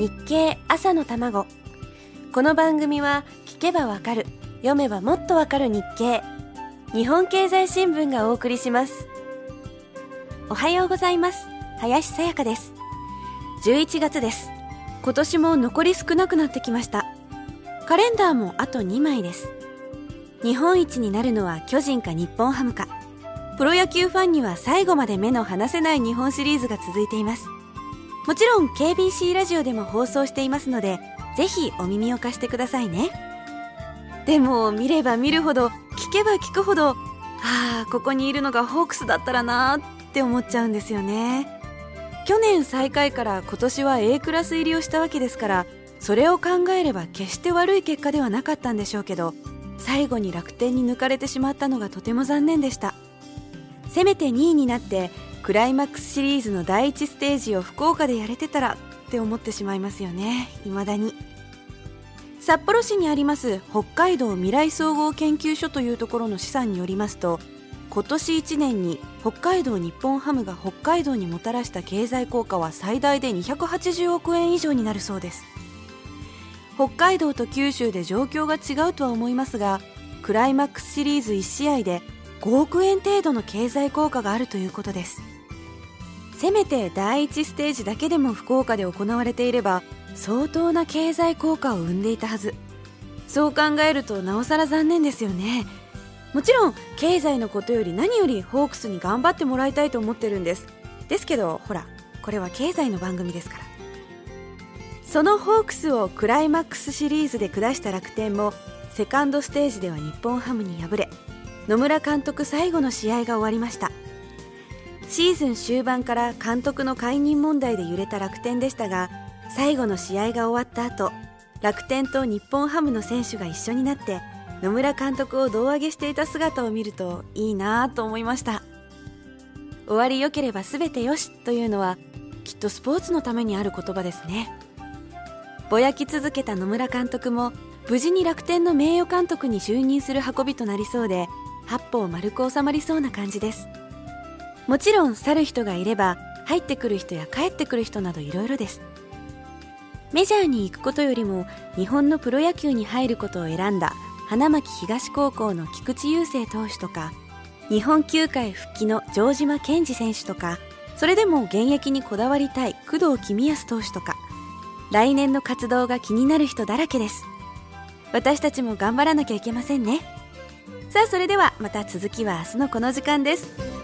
日経朝の卵。この番組は聞けばわかる読めばもっとわかる日経。日本経済新聞がお送りします。おはようございます。林さやかです。11月です。今年も残り少なくなってきました。カレンダーもあと2枚です。日本一になるのは巨人か日本ハムか。プロ野球ファンには最後まで目の離せない日本シリーズが続いています。もちろん KBC ラジオでも放送していますのでぜひお耳を貸してくださいね。でも見れば見るほど聞けば聞くほどああここにいるのがホークスだったらなーって思っちゃうんですよね。去年最下位から今年は A クラス入りをしたわけですからそれを考えれば決して悪い結果ではなかったんでしょうけど最後に楽天に抜かれてしまったのがとても残念でした。せめて2位になってクライマックスシリーズの第1ステージを福岡でやれてたらって思ってしまいますよね。未だに。札幌市にあります北海道未来総合研究所というところの試算によりますと今年1年に北海道日本ハムが北海道にもたらした経済効果は最大で280億円以上になるそうです。北海道と九州で状況が違うとは思いますがクライマックスシリーズ1試合で5億円程度の経済効果があるということです。せめて第1ステージだけでも福岡で行われていれば相当な経済効果を生んでいたはず。そう考えるとなおさら残念ですよね。もちろん経済のことより何よりホークスに頑張ってもらいたいと思ってるんです。ですけどほらこれは経済の番組ですから。そのホークスをクライマックスシリーズで下した楽天もセカンドステージでは日本ハムに敗れ野村監督最後の試合が終わりました。シーズン終盤から監督の解任問題で揺れた楽天でしたが最後の試合が終わった後楽天と日本ハムの選手が一緒になって野村監督を胴上げしていた姿を見るといいなぁと思いました。終わり良ければ全てよしというのはきっとスポーツのためにある言葉ですね。ぼやき続けた野村監督も無事に楽天の名誉監督に就任する運びとなりそうで八方丸く収まりそうな感じです。もちろん去る人がいれば入ってくる人や帰ってくる人などいろいろです。メジャーに行くことよりも日本のプロ野球に入ることを選んだ花巻東高校の菊池雄星投手とか日本球界復帰の城島健二選手とかそれでも現役にこだわりたい工藤公康投手とか来年の活動が気になる人だらけです。私たちも頑張らなきゃいけませんね。さあそれではまた続きは明日のこの時間です。